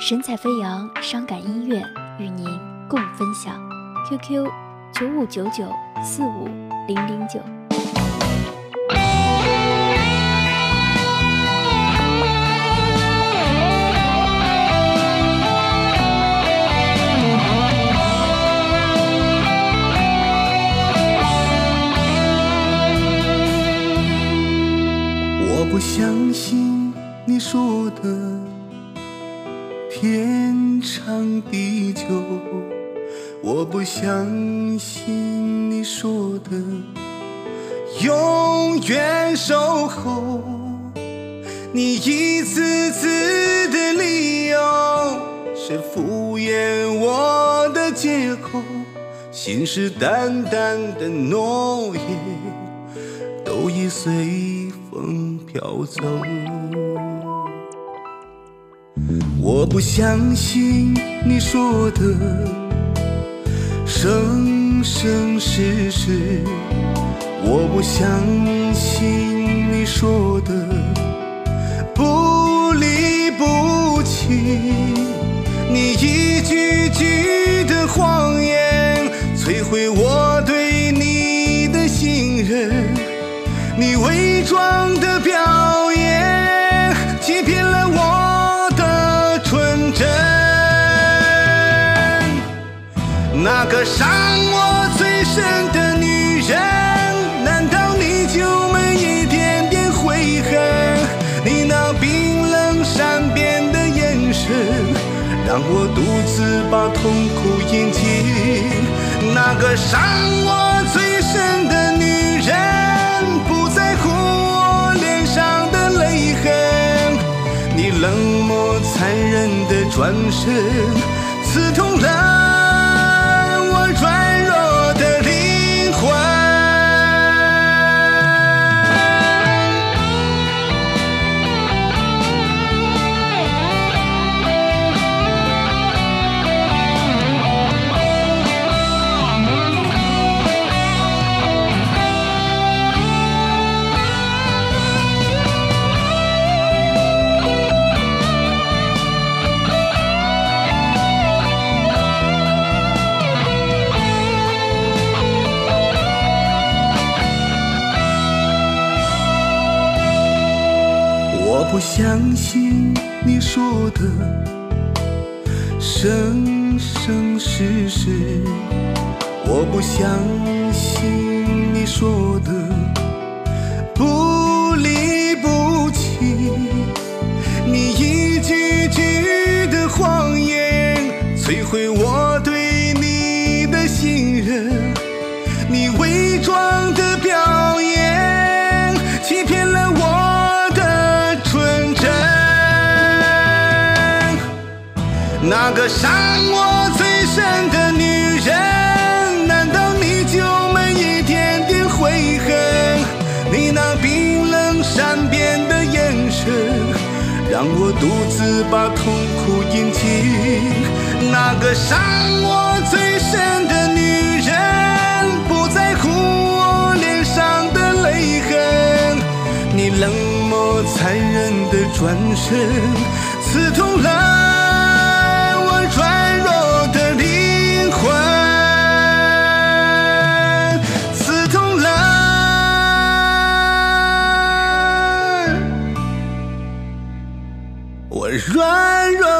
神采飞扬，伤感音乐与您共分享。QQ：九五九九四五零零九。我不相信你说的天长地久，我不相信你说的永远守候。你一次次的理由是敷衍我的借口，信誓旦旦的诺言都已随风飘走。我不相信你说的生生世世，我不相信你说的不离不弃，你一句句的谎言摧毁我对你的信任。你伪装的表演，欺骗那个伤我最深的女人，难道你就没一点点悔恨？你那冰冷善变的眼神，让我独自把痛苦咽尽。那个伤我最深的女人。不在乎我脸上的泪痕，你冷漠残忍的转身，刺痛了不相信你说的生生世世，我不相信你说的。不离不弃，你一句句的谎言摧毁我对你的信任，你伪装的表那个伤我最深的女人，难道你就没一点点悔恨？你那冰冷善变的眼神，让我独自把痛苦咽进。那个伤我最深的女人，不在乎我脸上的泪痕，你冷漠残忍的转身，软弱